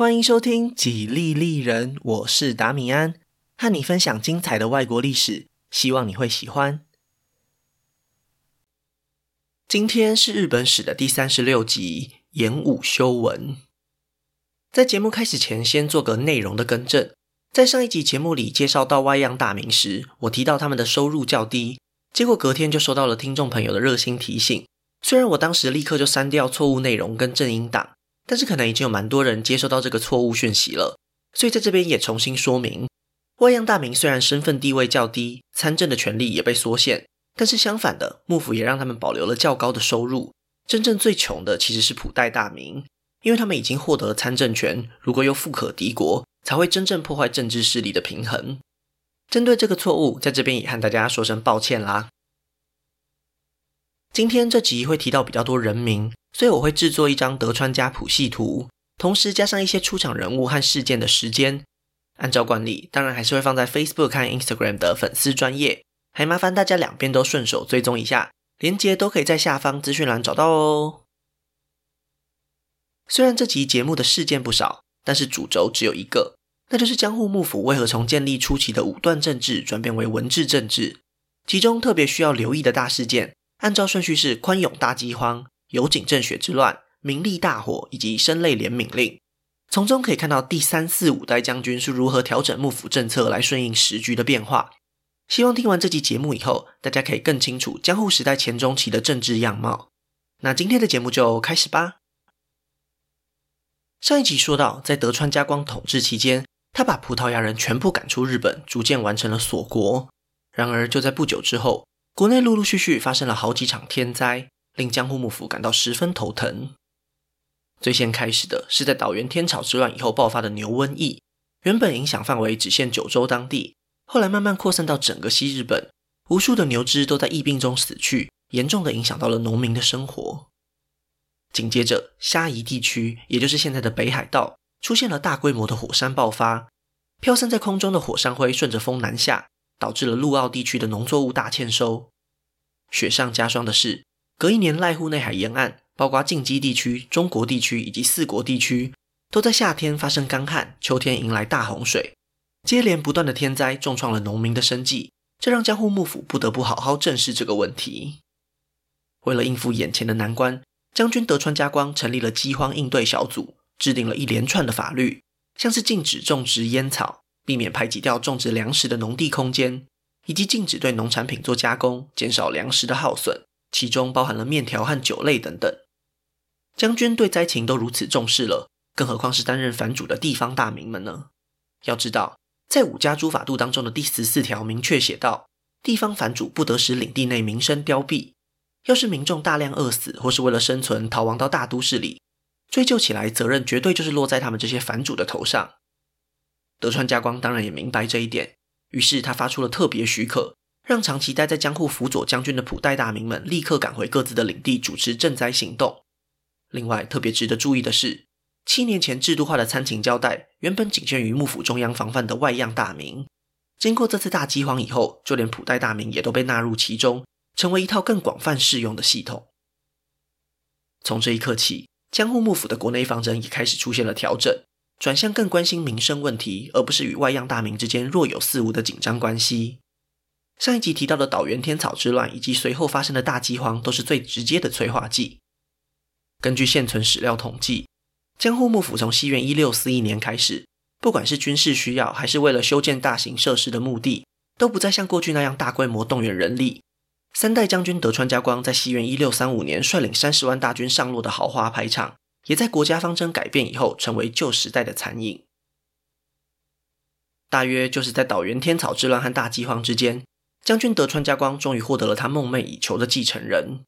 欢迎收听《几利利人》，我是达米安，和你分享精彩的外国历史，希望你会喜欢。今天是日本史的第三十六集，演武修文。在节目开始前，先做个内容的更正。在上一集节目里介绍到外样大名时，我提到他们的收入较低，结果隔天就收到了听众朋友的热心提醒。虽然我当时立刻就删掉错误内容跟正音档。但是可能已经有蛮多人接收到这个错误讯息了，所以在这边也重新说明：外样大名虽然身份地位较低，参政的权利也被缩限，但是相反的，幕府也让他们保留了较高的收入。真正最穷的其实是普代大名，因为他们已经获得了参政权，如果又富可敌国，才会真正破坏政治势力的平衡。针对这个错误，在这边也和大家说声抱歉啦。今天这集会提到比较多人名。所以我会制作一张德川家谱系图，同时加上一些出场人物和事件的时间。按照惯例，当然还是会放在 Facebook 和 Instagram 的粉丝专页，还麻烦大家两边都顺手追踪一下，连接都可以在下方资讯栏找到哦。虽然这集节目的事件不少，但是主轴只有一个，那就是江户幕府为何从建立初期的武断政治转变为文治政治。其中特别需要留意的大事件，按照顺序是宽永大饥荒。有井正雪之乱、明利大火以及生类怜悯令，从中可以看到第三、四、五代将军是如何调整幕府政策来顺应时局的变化。希望听完这集节目以后，大家可以更清楚江户时代前中期的政治样貌。那今天的节目就开始吧。上一集说到，在德川家光统治期间，他把葡萄牙人全部赶出日本，逐渐完成了锁国。然而，就在不久之后，国内陆陆续续发生了好几场天灾。令江户幕府感到十分头疼。最先开始的是在岛原天草之乱以后爆发的牛瘟疫，原本影响范围只限九州当地，后来慢慢扩散到整个西日本，无数的牛只都在疫病中死去，严重的影响到了农民的生活。紧接着，虾夷地区，也就是现在的北海道，出现了大规模的火山爆发，飘散在空中的火山灰顺着风南下，导致了陆奥地区的农作物大欠收。雪上加霜的是，隔一年，濑户内海沿岸，包括近畿地区、中国地区以及四国地区，都在夏天发生干旱，秋天迎来大洪水。接连不断的天灾重创了农民的生计，这让江户幕府不得不好好正视这个问题。为了应付眼前的难关，将军德川家光成立了饥荒应对小组，制定了一连串的法律，像是禁止种植烟草，避免排挤掉种植粮食的农地空间，以及禁止对农产品做加工，减少粮食的耗损。其中包含了面条和酒类等等。将军对灾情都如此重视了，更何况是担任藩主的地方大名们呢？要知道，在五家诸法度当中的第十四条明确写道，地方藩主不得使领地内民生凋敝。要是民众大量饿死，或是为了生存逃亡到大都市里，追究起来责任绝对就是落在他们这些藩主的头上。德川家光当然也明白这一点，于是他发出了特别许可。让长期待在江户辅佐将军的普代大名们立刻赶回各自的领地，主持赈灾行动。另外，特别值得注意的是，七年前制度化的参勤交代，原本仅限于幕府中央防范的外样大名，经过这次大饥荒以后，就连普代大名也都被纳入其中，成为一套更广泛适用的系统。从这一刻起，江户幕府的国内方针也开始出现了调整，转向更关心民生问题，而不是与外样大名之间若有似无的紧张关系。上一集提到的岛原天草之乱以及随后发生的大饥荒，都是最直接的催化剂。根据现存史料统计，江户幕府从西元一六四一年开始，不管是军事需要还是为了修建大型设施的目的，都不再像过去那样大规模动员人力。三代将军德川家光在西元一六三五年率领三十万大军上洛的豪华排场，也在国家方针改变以后，成为旧时代的残影。大约就是在岛原天草之乱和大饥荒之间。将军德川家光终于获得了他梦寐以求的继承人。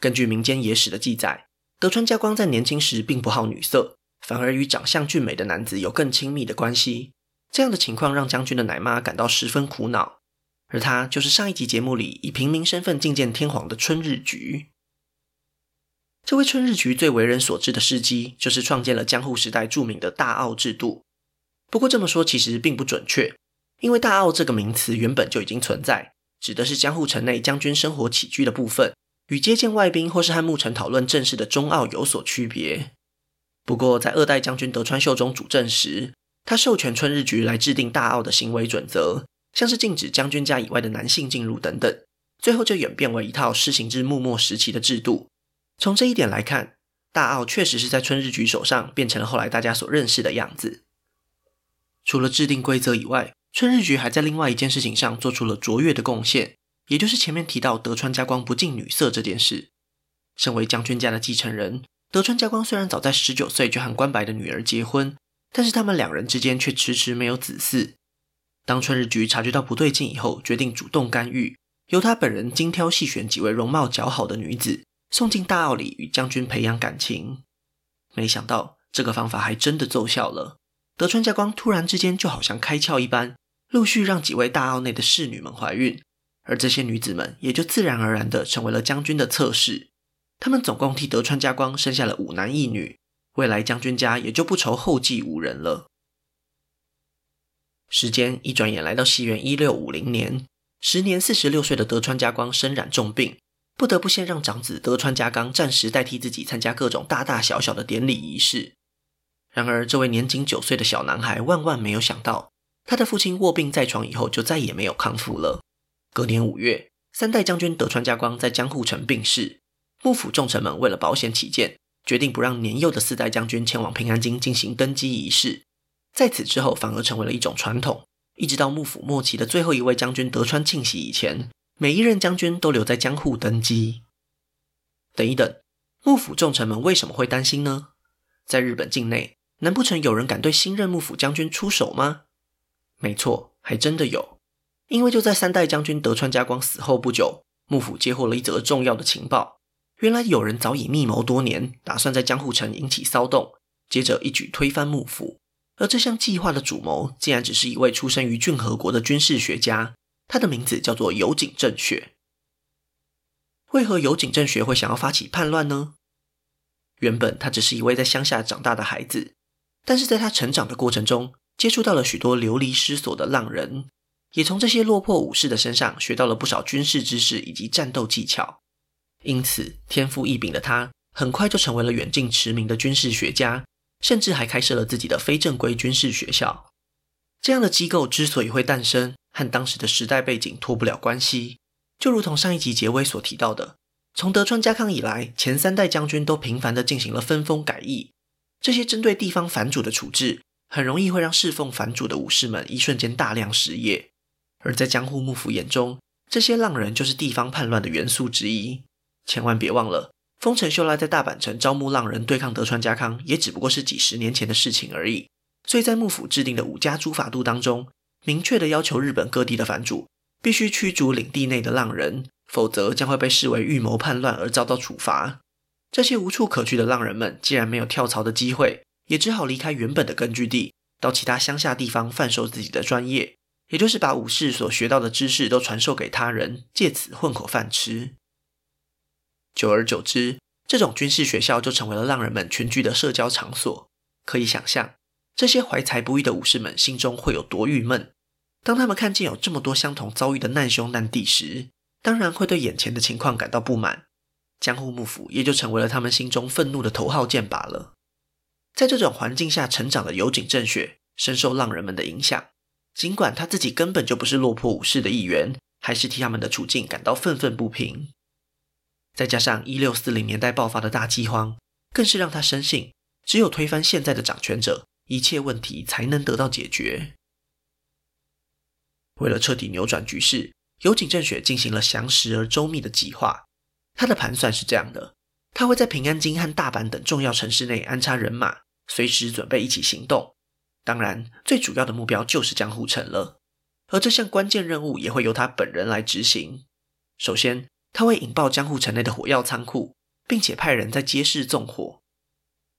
根据民间野史的记载，德川家光在年轻时并不好女色，反而与长相俊美的男子有更亲密的关系。这样的情况让将军的奶妈感到十分苦恼。而他就是上一集节目里以平民身份觐见天皇的春日局。这位春日局最为人所知的事迹，就是创建了江户时代著名的大奥制度。不过这么说其实并不准确，因为大奥这个名词原本就已经存在。指的是江户城内将军生活起居的部分，与接见外宾或是和幕臣讨论政事的中奥有所区别。不过，在二代将军德川秀忠主政时，他授权春日局来制定大奥的行为准则，像是禁止将军家以外的男性进入等等，最后就演变为一套施行至幕末时期的制度。从这一点来看，大奥确实是在春日局手上变成了后来大家所认识的样子。除了制定规则以外，春日局还在另外一件事情上做出了卓越的贡献，也就是前面提到德川家光不近女色这件事。身为将军家的继承人，德川家光虽然早在十九岁就和关白的女儿结婚。但是他们两人之间却迟迟没有子嗣。当春日局察觉到不对劲以后，决定主动干预，由他本人精挑细选几位容貌姣好的女子，送进大奥里与将军培养感情。没想到这个方法还真的奏效了。德川家光突然之间就好像开窍一般，陆续让几位大奥内的侍女们怀孕，而这些女子们也就自然而然地成为了将军的侧室。他们总共替德川家光生下了五男一女。未来将军家也就不愁后继无人了。时间一转眼来到西元一六五零年，时年四十六岁的德川家光身染重病，不得不先让长子德川家纲暂时代替自己参加各种大大小小的典礼仪式。然而，这位年仅九岁的小男孩万万没有想到，他的父亲卧病在床以后就再也没有康复了。隔年五月，三代将军德川家光在江户城病逝，幕府重臣们为了保险起见。决定不让年幼的四代将军前往平安京进行登基仪式，在此之后反而成为了一种传统，一直到幕府末期的最后一位将军德川庆喜以前，每一任将军都留在江户登基。等一等，幕府重臣们为什么会担心呢？在日本境内，难不成有人敢对新任幕府将军出手吗？没错，还真的有，因为就在三代将军德川家光死后不久，幕府接获了一则重要的情报。原来有人早已密谋多年，打算在江户城引起骚动，接着一举推翻幕府。而这项计划的主谋，竟然只是一位出生于骏河国的军事学家，他的名字叫做有井正学。为何有井正学会想要发起叛乱呢？原本他只是一位在乡下长大的孩子，但是在他成长的过程中，接触到了许多流离失所的浪人，也从这些落魄武士的身上学到了不少军事知识以及战斗技巧。因此，天赋异禀的他很快就成为了远近驰名的军事学家，甚至还开设了自己的非正规军事学校。这样的机构之所以会诞生，和当时的时代背景脱不了关系。就如同上一集结尾所提到的，从德川家康以来，前三代将军都频繁地进行了分封改易，这些针对地方藩主的处置，很容易会让侍奉藩主的武士们一瞬间大量失业。而在江户幕府眼中，这些浪人就是地方叛乱的元素之一。千万别忘了，丰臣秀赖在大阪城招募浪人对抗德川家康，也只不过是几十年前的事情而已。所以在幕府制定的五家诸法度当中，明确的要求日本各地的藩主必须驱逐领地内的浪人，否则将会被视为预谋叛乱而遭到处罚。这些无处可去的浪人们，既然没有跳槽的机会，也只好离开原本的根据地，到其他乡下地方贩售自己的专业，也就是把武士所学到的知识都传授给他人，借此混口饭吃。久而久之，这种军事学校就成为了浪人们群聚的社交场所。可以想象，这些怀才不遇的武士们心中会有多郁闷。当他们看见有这么多相同遭遇的难兄难弟时，当然会对眼前的情况感到不满。江户幕府也就成为了他们心中愤怒的头号箭靶了。在这种环境下成长的有井正雪，深受浪人们的影响。尽管他自己根本就不是落魄武士的一员，还是替他们的处境感到愤愤不平。再加上一六四零年代爆发的大饥荒，更是让他深信，只有推翻现在的掌权者，一切问题才能得到解决。为了彻底扭转局势，有井正雪进行了详实而周密的计划。他的盘算是这样的：他会在平安京和大阪等重要城市内安插人马，随时准备一起行动。当然，最主要的目标就是江户城了。而这项关键任务也会由他本人来执行。首先，他会引爆江户城内的火药仓库，并且派人在街市纵火。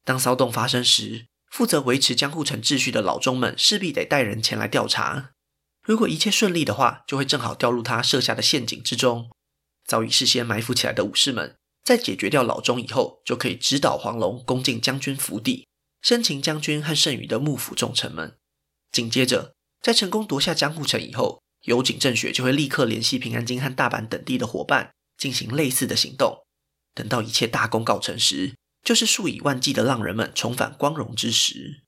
当骚动发生时，负责维持江户城秩序的老钟们势必得带人前来调查。如果一切顺利的话，就会正好掉入他设下的陷阱之中。早已事先埋伏起来的武士们，在解决掉老钟以后，就可以直捣黄龙，攻进将军府邸，生擒将军和剩余的幕府重臣们。紧接着，在成功夺下江户城以后，有井正雪就会立刻联系平安京和大阪等地的伙伴。进行类似的行动，等到一切大功告成时，就是数以万计的浪人们重返光荣之时。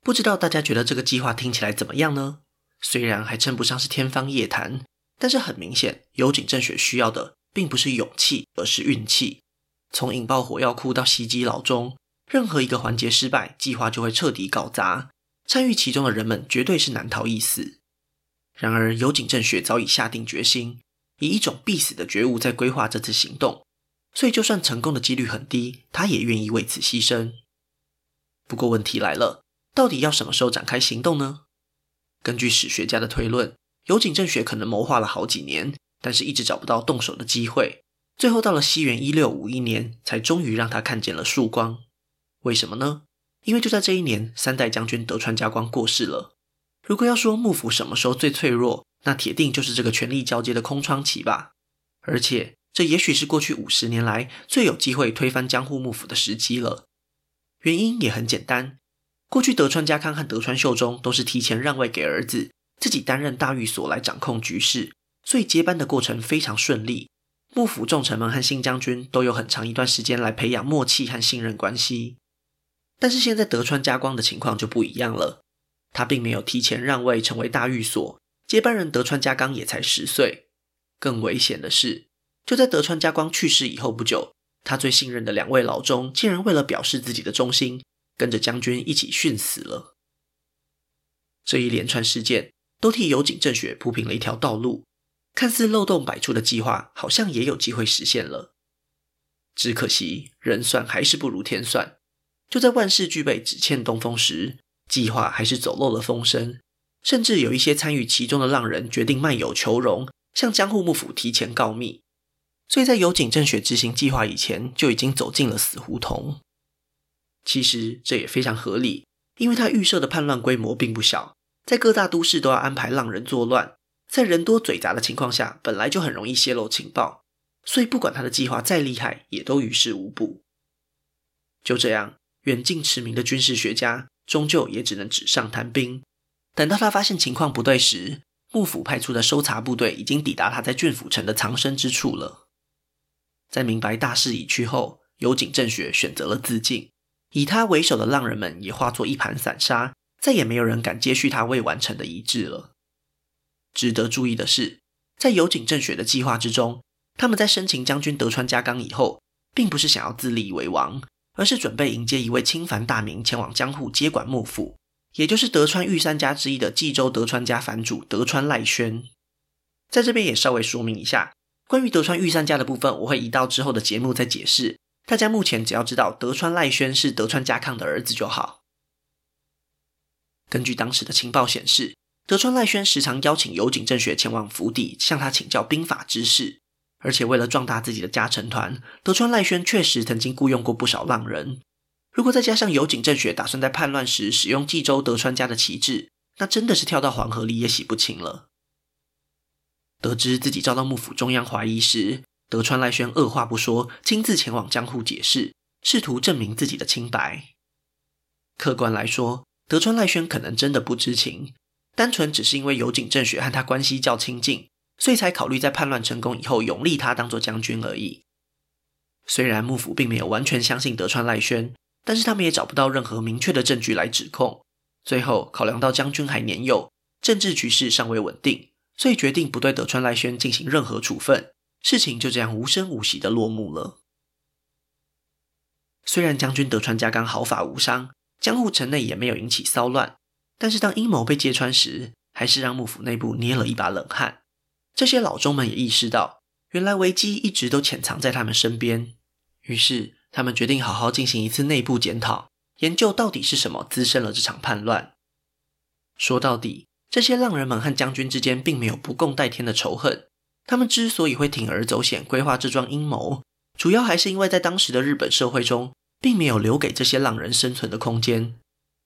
不知道大家觉得这个计划听起来怎么样呢？虽然还称不上是天方夜谭，但是很明显，有井正雪需要的并不是勇气，而是运气。从引爆火药库到袭击老中，任何一个环节失败，计划就会彻底搞砸。参与其中的人们绝对是难逃一死。然而，有井正学早已下定决心，以一种必死的觉悟在规划这次行动，所以就算成功的几率很低，他也愿意为此牺牲。不过，问题来了，到底要什么时候展开行动呢？根据史学家的推论，有井正学可能谋划了好几年，但是一直找不到动手的机会。最后到了西元一六五一年，才终于让他看见了曙光。为什么呢？因为就在这一年，三代将军德川家光过世了。如果要说幕府什么时候最脆弱，那铁定就是这个权力交接的空窗期吧。而且，这也许是过去五十年来最有机会推翻江户幕府的时机了。原因也很简单。过去德川家康和德川秀忠都是提前让位给儿子，自己担任大御所来掌控局势，所以接班的过程非常顺利。幕府重臣们和新将军都有很长一段时间来培养默契和信任关系。但是现在德川家光的情况就不一样了，他并没有提前让位成为大御所，接班人德川家纲也才十岁。更危险的是，就在德川家光去世以后不久，他最信任的两位老中竟然为了表示自己的忠心。跟着将军一起殉死了。这一连串事件都替有井正学铺平了一条道路，看似漏洞百出的计划，好像也有机会实现了。只可惜人算还是不如天算，就在万事俱备、只欠东风时，计划还是走漏了风声。甚至有一些参与其中的浪人决定卖友求荣，向江户幕府提前告密。所以在有井正雪执行计划以前，就已经走进了死胡同。其实这也非常合理，因为他预设的叛乱规模并不小，在各大都市都要安排浪人作乱，在人多嘴杂的情况下，本来就很容易泄露情报，所以不管他的计划再厉害，也都于事无补。就这样，远近驰名的军事学家终究也只能纸上谈兵。等到他发现情况不对时，幕府派出的搜查部队已经抵达他在郡府城的藏身之处了。在明白大势已去后，有井正学选择了自尽。以他为首的浪人们也化作一盘散沙，再也没有人敢接续他未完成的遗志了。值得注意的是，在有井正学的计划之中，他们在生擒将军德川家纲以后，并不是想要自立为王，而是准备迎接一位亲藩大名前往江户接管幕府，也就是德川御三家之一的纪州德川家藩主德川赖宣。在这边也稍微说明一下，关于德川御三家的部分，我会移到之后的节目再解释。大家目前只要知道德川赖宣是德川家康的儿子就好。根据当时的情报显示，德川赖宣时常邀请有井正学前往府邸向他请教兵法知识，而且为了壮大自己的家臣团，德川赖宣确实曾经雇佣过不少浪人。如果再加上有井正雪打算在叛乱时使用纪州德川家的旗帜，那真的是跳到黄河里也洗不清了。得知自己遭到幕府中央怀疑时，德川赖宣二话不说，亲自前往江户解释，试图证明自己的清白。客观来说，德川赖宣可能真的不知情，单纯只是因为有井正雪和他关系较亲近，所以才考虑在叛乱成功以后拥立他当做将军而已。虽然幕府并没有完全相信德川赖宣，但是他们也找不到任何明确的证据来指控。最后考量到将军还年幼，政治局势尚未稳定，所以决定不对德川赖宣进行任何处分。事情就这样无声无息的落幕了。虽然将军德川家纲毫发无伤，江户城内也没有引起骚乱，但是当阴谋被揭穿时，还是让幕府内部捏了一把冷汗。这些老中们也意识到，原来危机一直都潜藏在他们身边。于是，他们决定好好进行一次内部检讨，研究到底是什么滋生了这场叛乱。说到底，这些浪人们和将军之间并没有不共戴天的仇恨。他们之所以会铤而走险规划这桩阴谋，主要还是因为在当时的日本社会中，并没有留给这些浪人生存的空间。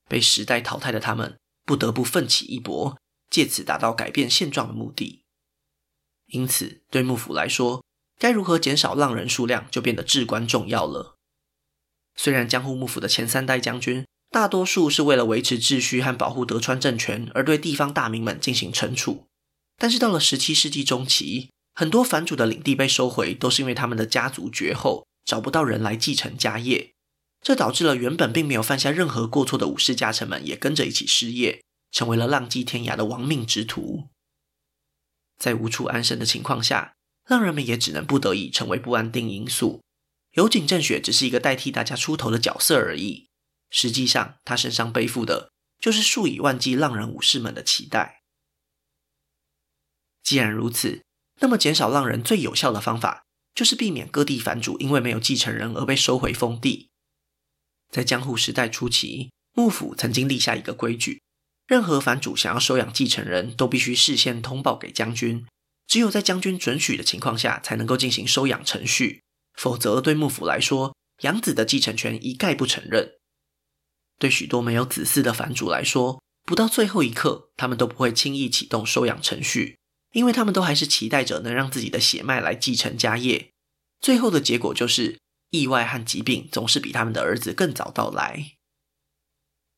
被时代淘汰的他们，不得不奋起一搏，借此达到改变现状的目的。因此，对幕府来说，该如何减少浪人数量，就变得至关重要了。虽然江户幕府的前三代将军，大多数是为了维持秩序和保护德川政权，而对地方大名们进行惩处。但是到了十七世纪中期，很多藩主的领地被收回，都是因为他们的家族绝后，找不到人来继承家业，这导致了原本并没有犯下任何过错的武士家臣们也跟着一起失业，成为了浪迹天涯的亡命之徒。在无处安身的情况下，浪人们也只能不得已成为不安定因素。有井正雪只是一个代替大家出头的角色而已，实际上他身上背负的就是数以万计浪人武士们的期待。既然如此，那么减少浪人最有效的方法，就是避免各地藩主因为没有继承人而被收回封地。在江户时代初期，幕府曾经立下一个规矩。任何藩主想要收养继承人，都必须事先通报给将军，只有在将军准许的情况下，才能够进行收养程序。否则，对幕府来说，养子的继承权一概不承认。对许多没有子嗣的藩主来说，不到最后一刻，他们都不会轻易启动收养程序，因为他们都还是期待着能让自己的血脉来继承家业。最后的结果就是，意外和疾病总是比他们的儿子更早到来。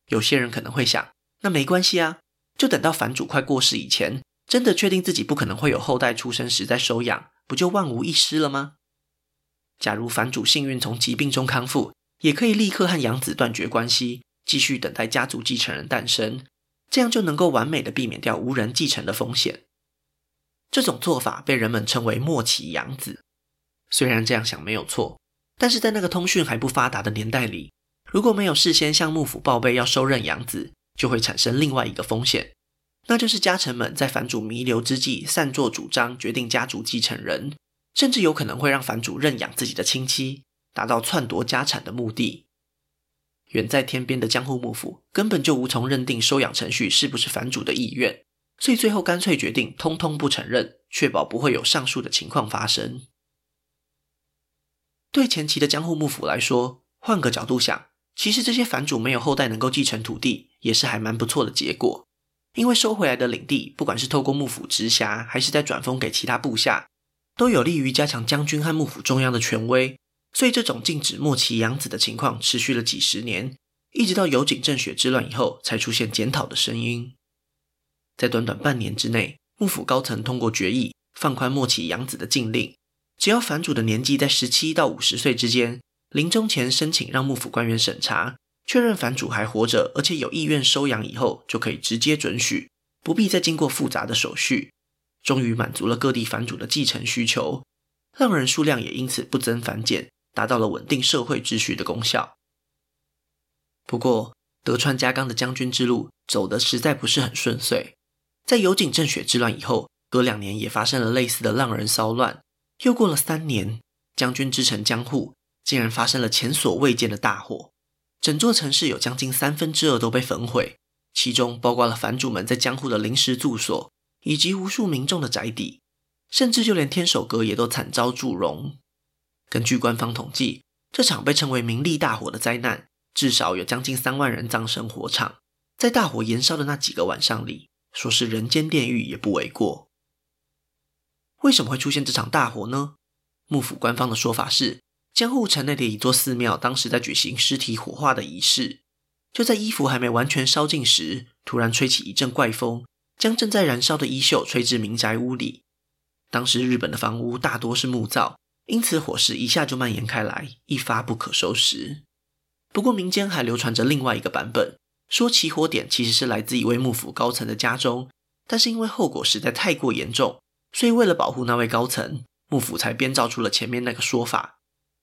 有些人可能会想，那没关系啊，就等到藩主快过世以前，真的确定自己不可能会有后代出生时再收养，不就万无一失了吗？假如藩主幸运从疾病中康复，也可以立刻和养子断绝关系，继续等待家族继承人诞生，这样就能够完美的避免掉无人继承的风险。这种做法被人们称为末期养子。虽然这样想没有错，但是在那个通讯还不发达的年代里，如果没有事先向幕府报备要收认养子，就会产生另外一个风险，那就是家臣们在藩主弥留之际擅作主张决定家族继承人，甚至有可能会让藩主认养自己的亲戚，达到篡夺家产的目的。远在天边的江户幕府根本就无从认定收养程序是不是藩主的意愿，所以最后干脆决定通通不承认，确保不会有上述的情况发生。对前期的江户幕府来说，换个角度想。其实这些藩主没有后代能够继承土地，也是还蛮不错的结果。因为收回来的领地，不管是透过幕府直辖，还是再转封给其他部下，都有利于加强将军和幕府中央的权威。所以这种禁止末期养子的情况持续了几十年，一直到有井正雪之乱以后，才出现检讨的声音。在短短半年之内，幕府高层通过决议，放宽末期养子的禁令，只要藩主的年纪在十七到五十岁之间。临终前申请让幕府官员审查，确认藩主还活着，而且有意愿收养以后，就可以直接准许，不必再经过复杂的手续。终于满足了各地藩主的继承需求，浪人数量也因此不增反减，达到了稳定社会秩序的功效。不过，德川家纲的将军之路走得实在不是很顺遂，在有井正雪之乱以后，隔两年也发生了类似的浪人骚乱。又过了三年，将军之城江户。竟然发生了前所未见的大火，整座城市有将近三分之二都被焚毁，其中包括了藩主们在江户的临时住所，以及无数民众的宅邸，甚至就连天守阁也都惨遭祝融。根据官方统计，这场被称为“名利大火”的灾难，至少有将近三万人葬身火场。在大火燃烧的那几个晚上里，说是人间炼狱也不为过。为什么会出现这场大火呢？幕府官方的说法是，江户城内的一座寺庙，当时在举行尸体火化的仪式。就在衣服还没完全烧尽时，突然吹起一阵怪风，将正在燃烧的衣袖吹至民宅屋里。当时日本的房屋大多是木造，因此火势一下就蔓延开来，一发不可收拾。不过民间还流传着另外一个版本，说起火点其实是来自一位幕府高层的家中，但是因为后果实在太过严重，所以为了保护那位高层，幕府才编造出了前面那个说法。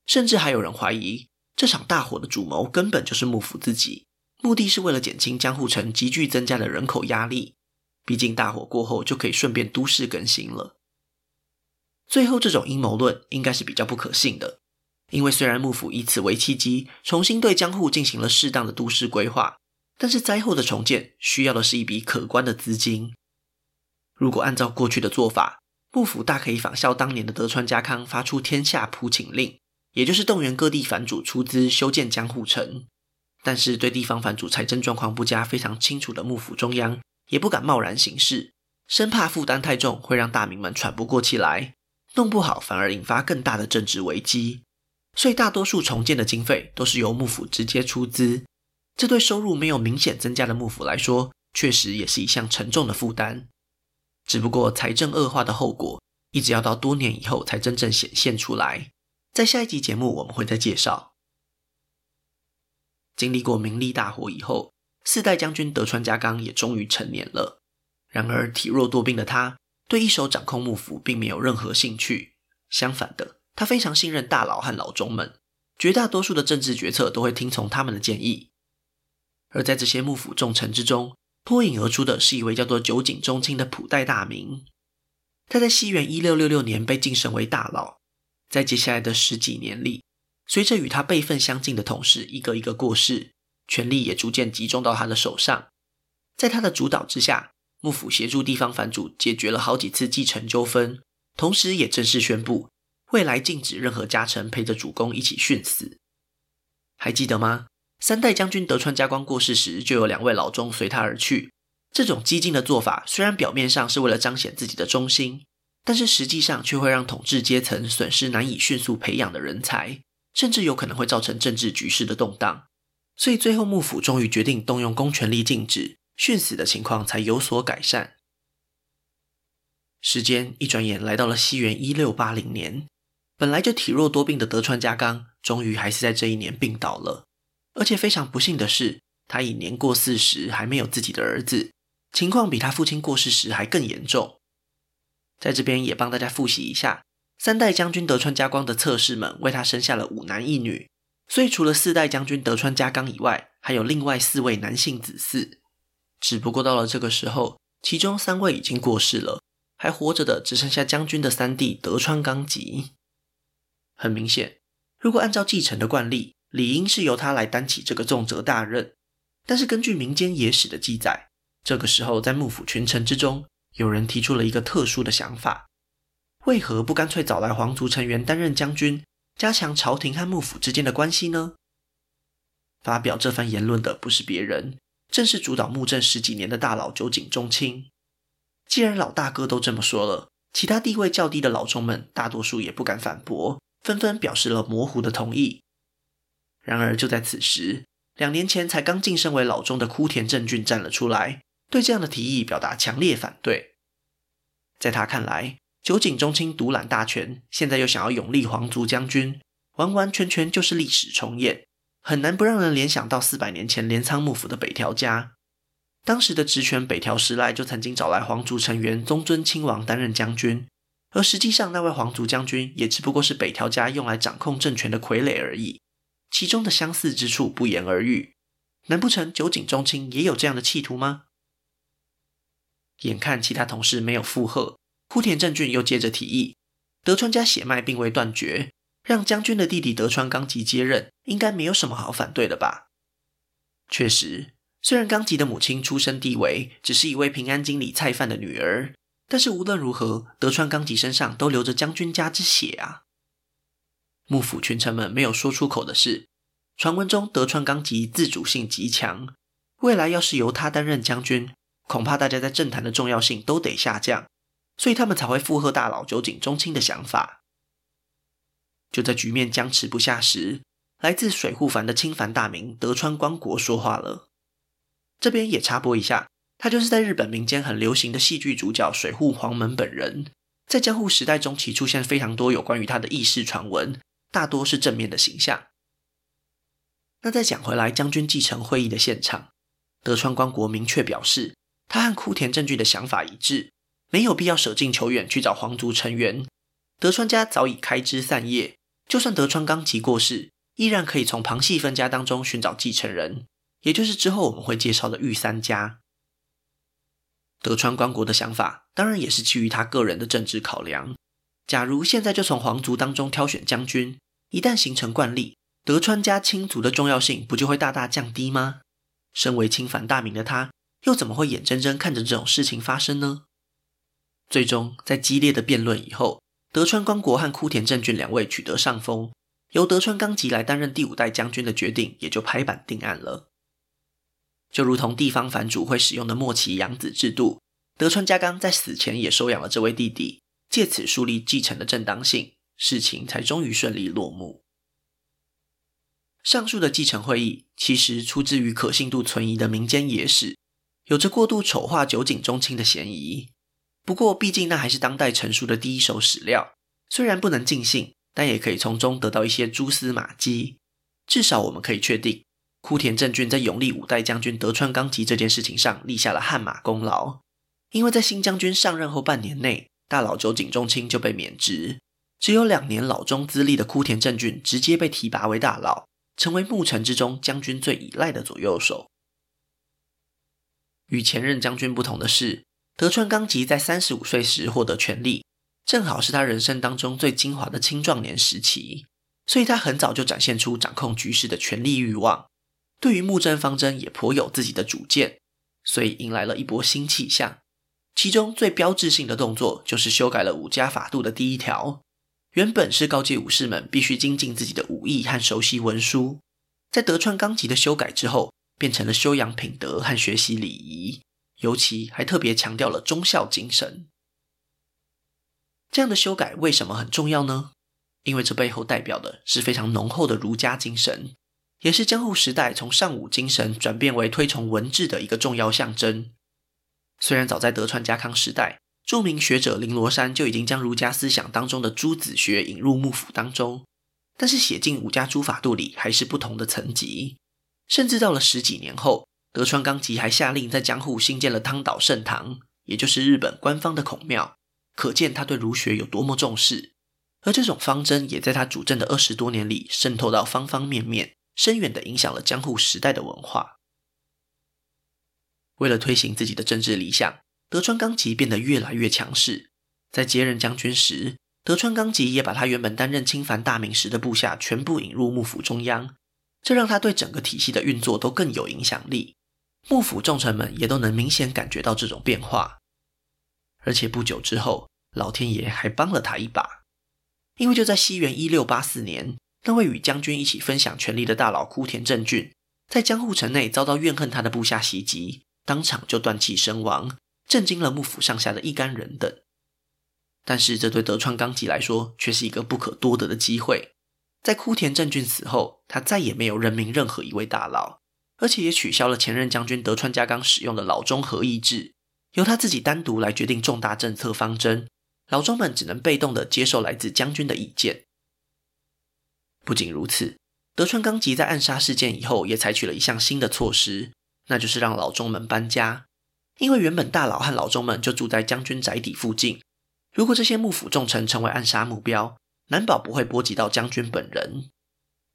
甚至还有人怀疑，这场大火的主谋根本就是幕府自己，目的是为了减轻江户城急剧增加的人口压力。毕竟大火过后就可以顺便都市更新了。最后，这种阴谋论应该是比较不可信的，因为虽然幕府以此为契机，重新对江户进行了适当的都市规划，但是灾后的重建需要的是一笔可观的资金。如果按照过去的做法，幕府大可以仿效当年的德川家康，发出天下普请令。也就是动员各地藩主出资修建江户城，但是对地方藩主财政状况不佳非常清楚的幕府中央也不敢贸然行事，生怕负担太重会让大名们喘不过气来，弄不好反而引发更大的政治危机。所以大多数重建的经费都是由幕府直接出资，这对收入没有明显增加的幕府来说，确实也是一项沉重的负担。只不过财政恶化的后果，一直要到多年以后才真正显现出来。在下一集节目我们会再介绍。经历过名利大火以后，四代将军德川家纲也终于成年了。然而体弱多病的他，对一手掌控幕府并没有任何兴趣。相反的，他非常信任大佬和老中们，绝大多数的政治决策都会听从他们的建议。而在这些幕府重臣之中，脱颖而出的是一位叫做酒井忠清的谱代大名。他在西元一六六六年被晋升为大佬，在接下来的十几年里，随着与他辈分相近的同事一个一个过世，权力也逐渐集中到他的手上。在他的主导之下，幕府协助地方藩主解决了好几次继承纠纷，同时也正式宣布未来禁止任何家臣陪着主公一起殉死。还记得吗？三代将军德川家光过世时，就有两位老中随他而去。这种激进的做法，虽然表面上是为了彰显自己的忠心，但是实际上却会让统治阶层损失难以迅速培养的人才，甚至有可能会造成政治局势的动荡。所以最后幕府终于决定动用公权力禁止殉死的情况，才有所改善。时间一转眼来到了西元一六八零年，本来就体弱多病的德川家纲，终于还是在这一年病倒了。而且非常不幸的是，他已年过四十，还没有自己的儿子。情况比他父亲过世时还更严重，在这边也帮大家复习一下，三代将军德川家光的侧室们为他生下了五男一女，所以除了四代将军德川家纲以外，还有另外四位男性子嗣。只不过到了这个时候，其中三位已经过世了，还活着的只剩下将军的三弟德川纲吉。很明显，如果按照继承的惯例，理应是由他来担起这个重责大任，但是根据民间野史的记载。这个时候，在幕府群臣之中，有人提出了一个特殊的想法：为何不干脆找来皇族成员担任将军，加强朝廷和幕府之间的关系呢？发表这番言论的不是别人，正是主导幕政十几年的大佬酒井忠清。既然老大哥都这么说了，其他地位较低的老中们大多数也不敢反驳，纷纷表示了模糊的同意。然而，就在此时，两年前才刚晋升为老中的枯田正俊站了出来。对这样的提议表达强烈反对。在他看来，酒井忠清独揽大权，现在又想要拥立皇族将军，完完全全就是历史重演，很难不让人联想到四百年前镰仓幕府的北条家。当时的职权北条时赖就曾经找来皇族成员宗尊亲王担任将军，而实际上那位皇族将军也只不过是北条家用来掌控政权的傀儡而已，其中的相似之处不言而喻。难不成酒井忠清也有这样的企图吗？眼看其他同事没有附和，堀田正俊又接着提议：德川家血脉并未断绝，让将军的弟弟德川纲吉接任，应该没有什么好反对的吧？确实，虽然纲吉的母亲出身低微，只是一位平安经理菜贩的女儿，但是无论如何，德川纲吉身上都流着将军家之血啊！幕府群臣们没有说出口的是，传闻中德川纲吉自主性极强，未来要是由他担任将军。恐怕大家在政坛的重要性都得下降，所以他们才会附和大佬酒井忠清的想法。就在局面僵持不下时，来自水户藩的亲藩大名德川光国说话了。这边也插播一下，他就是在日本民间很流行的戏剧主角水户黄门本人，在江户时代中期出现非常多有关于他的轶事传闻，大多是正面的形象。那再讲回来，将军继承会议的现场，德川光国明确表示。他和枯田正俊的想法一致，没有必要舍近求远去找皇族成员。德川家早已开枝散叶，就算德川纲吉过世，依然可以从旁系分家当中寻找继承人，也就是之后我们会介绍的御三家。德川光国的想法当然也是基于他个人的政治考量。假如现在就从皇族当中挑选将军，一旦形成惯例，德川家亲族的重要性不就会大大降低吗？身为亲藩大名的他。又怎么会眼睁睁看着这种事情发生呢？最终，在激烈的辩论以后，德川光国和枯田正俊两位取得上风，由德川纲吉来担任第五代将军的决定也就拍板定案了。就如同地方藩主会使用的末期养子制度，德川家纲在死前也收养了这位弟弟，借此树立继承的正当性，事情才终于顺利落幕。上述的继承会议其实出自于可信度存疑的民间野史。有着过度丑化酒井忠亲的嫌疑，不过毕竟那还是当代成熟的第一手史料，虽然不能尽信，但也可以从中得到一些蛛丝马迹。至少我们可以确定，枯田正俊在拥立五代将军德川纲吉这件事情上立下了汗马功劳。因为在新将军上任后半年内，大佬九井忠清就被免职，只有两年老中资历的枯田正俊直接被提拔为大佬，成为幕臣之中将军最依赖的左右手。与前任将军不同的是，德川纲吉在三十五岁时获得权力，正好是他人生当中最精华的青壮年时期，所以他很早就展现出掌控局势的权力欲望，对于幕政方针也颇有自己的主见，所以迎来了一波新气象。其中最标志性的动作就是修改了武家法度的第一条，原本是告诫武士们必须精进自己的武艺和熟悉文书，在德川纲吉的修改之后，变成了修养品德和学习礼仪，尤其还特别强调了忠孝精神。这样的修改为什么很重要呢？因为这背后代表的是非常浓厚的儒家精神，也是江户时代从尚武精神转变为推崇文治的一个重要象征。虽然早在德川家康时代，著名学者林罗山就已经将儒家思想当中的朱子学引入幕府当中，但是写进武家诸法度里还是不同的层级。甚至到了十几年后，德川纲吉还下令在江户新建了汤岛圣堂，也就是日本官方的孔庙，可见他对儒学有多么重视。而这种方针也在他主政的二十多年里渗透到方方面面，深远地影响了江户时代的文化。为了推行自己的政治理想，德川纲吉变得越来越强势。在接任将军时，德川纲吉也把他原本担任亲藩大名时的部下全部引入幕府中央。这让他对整个体系的运作都更有影响力，幕府重臣们也都能明显感觉到这种变化。而且不久之后，老天爷还帮了他一把，因为就在西元一六八四年，那位与将军一起分享权力的大佬枯田正俊，在江户城内遭到怨恨他的部下袭击，当场就断气身亡，震惊了幕府上下的一干人等。但是这对德川纲吉来说，却是一个不可多得的机会。在枯田正俊死后，他再也没有任命任何一位大佬，而且也取消了前任将军德川家纲使用的老中合议制，由他自己单独来决定重大政策方针，老中们只能被动地接受来自将军的意见。不仅如此，德川纲吉在暗杀事件以后，也采取了一项新的措施，那就是让老中们搬家，因为原本大佬和老中们就住在将军宅邸附近，如果这些幕府重臣成为暗杀目标，难保不会波及到将军本人。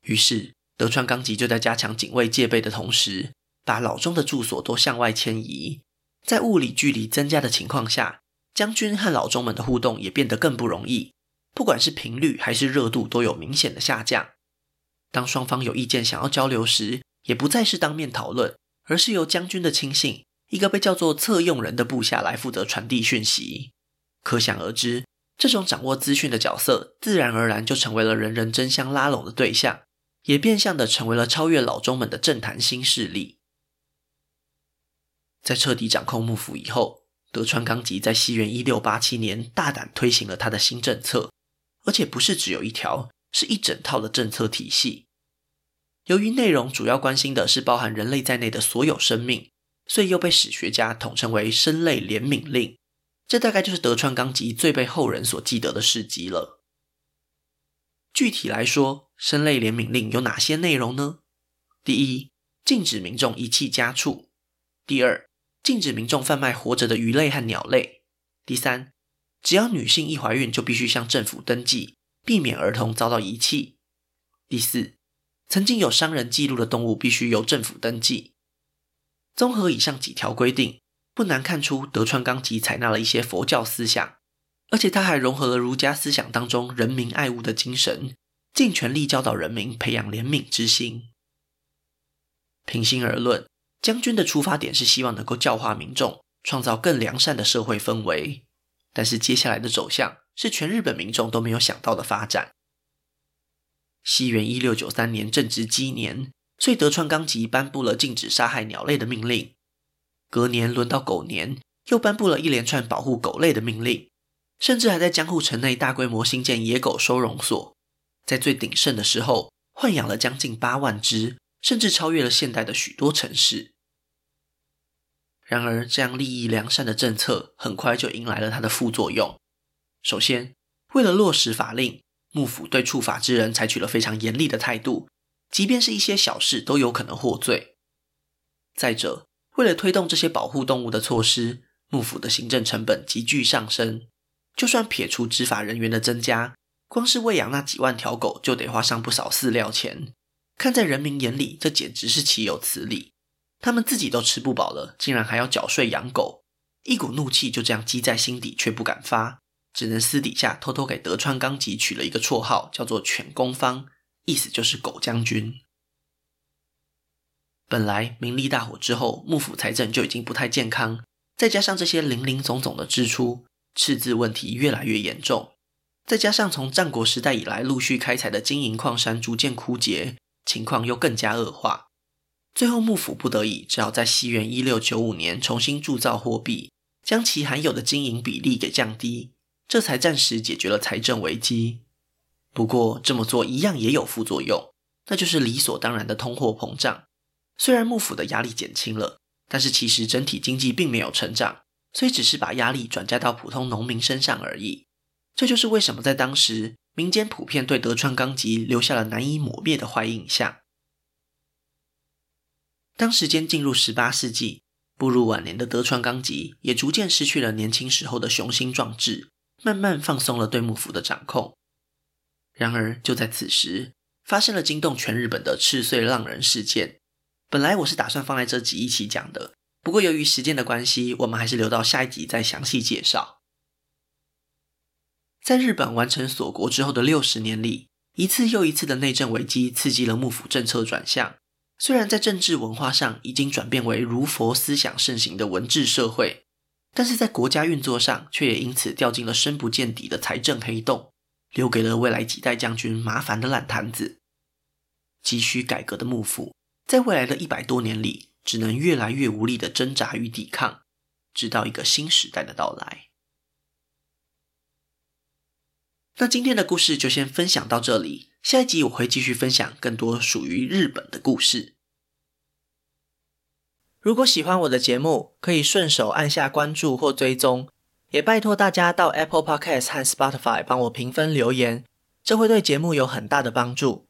于是，德川纲吉就在加强警卫戒备的同时，把老中的住所都向外迁移。在物理距离增加的情况下，将军和老中们的互动也变得更不容易。不管是频率还是热度，都有明显的下降。当双方有意见想要交流时，也不再是当面讨论，而是由将军的亲信，一个被叫做侧用人的部下来负责传递讯息。可想而知。这种掌握资讯的角色，自然而然就成为了人人争相拉拢的对象，也变相的成为了超越老中们的政坛新势力。在彻底掌控幕府以后，德川纲吉在西元一六八七年大胆推行了他的新政策，而且不是只有一条，是一整套的政策体系。由于内容主要关心的是包含人类在内的所有生命，所以又被史学家统称为“生类怜悯令”。这大概就是德川纲吉最被后人所记得的事迹了。具体来说，生类怜悯令有哪些内容呢？第一，禁止民众遗弃家畜；第二，禁止民众贩卖活着的鱼类和鸟类；第三，只要女性一怀孕就必须向政府登记，避免儿童遭到遗弃；第四，曾经有伤人记录的动物必须由政府登记。综合以上几条规定。不难看出，德川纲吉采纳了一些佛教思想，而且他还融合了儒家思想当中仁民爱物的精神，尽全力教导人民培养怜悯之心。平心而论，将军的出发点是希望能够教化民众，创造更良善的社会氛围，但是接下来的走向是全日本民众都没有想到的发展。西元一六九三年正值鸡年，所以德川纲吉颁布了禁止杀害鸟类的命令。隔年轮到狗年，又颁布了一连串保护狗类的命令，甚至还在江户城内大规模兴建野狗收容所，在最鼎盛的时候，豢养了将近八万只，甚至超越了现代的许多城市。然而，这样利益良善的政策很快就迎来了它的副作用。首先，为了落实法令，幕府对触法之人采取了非常严厉的态度，即便是一些小事都有可能获罪。再者，为了推动这些保护动物的措施，幕府的行政成本急剧上升。就算撇除执法人员的增加，光是喂养那几万条狗就得花上不少饲料钱。看在人民眼里，这简直是岂有此理！他们自己都吃不饱了，竟然还要缴税养狗，一股怒气就这样积在心底，却不敢发。只能私底下偷偷给德川纲吉取了一个绰号，叫做“犬公方”，意思就是狗将军。本来名利大火之后，幕府财政就已经不太健康，再加上这些林林总总的支出，赤字问题越来越严重。再加上从战国时代以来陆续开采的金银矿山逐渐枯竭，情况又更加恶化。最后幕府不得已，只好在西元一六九五年重新铸造货币，将其含有的金银比例给降低。这才暂时解决了财政危机。不过这么做一样也有副作用，那就是理所当然的通货膨胀。虽然幕府的压力减轻了，但是其实整体经济并没有成长，所以只是把压力转嫁到普通农民身上而已。这就是为什么在当时民间普遍对德川纲吉留下了难以抹灭的坏印象。当时间进入十八世纪，步入晚年的德川纲吉也逐渐失去了年轻时候的雄心壮志。慢慢放松了对幕府的掌控。然而，就在此时，发生了惊动全日本的赤穗浪人事件。本来我是打算放在这集一起讲的，不过由于时间的关系，我们还是留到下一集再详细介绍。在日本完成锁国之后的六十年里，一次又一次的内政危机刺激了幕府政策转向。虽然在政治文化上已经转变为儒佛思想盛行的文治社会。但是在国家运作上，却也因此掉进了深不见底的财政黑洞，留给了未来几代将军麻烦的烂摊子。急需改革的幕府，在未来的一百多年里，只能越来越无力的挣扎与抵抗，直到一个新时代的到来。那今天的故事就先分享到这里，下一集我会继续分享更多属于日本的故事。如果喜欢我的节目，可以顺手按下关注或追踪，也拜托大家到 Apple Podcast 和 Spotify 帮我评分留言，这会对节目有很大的帮助。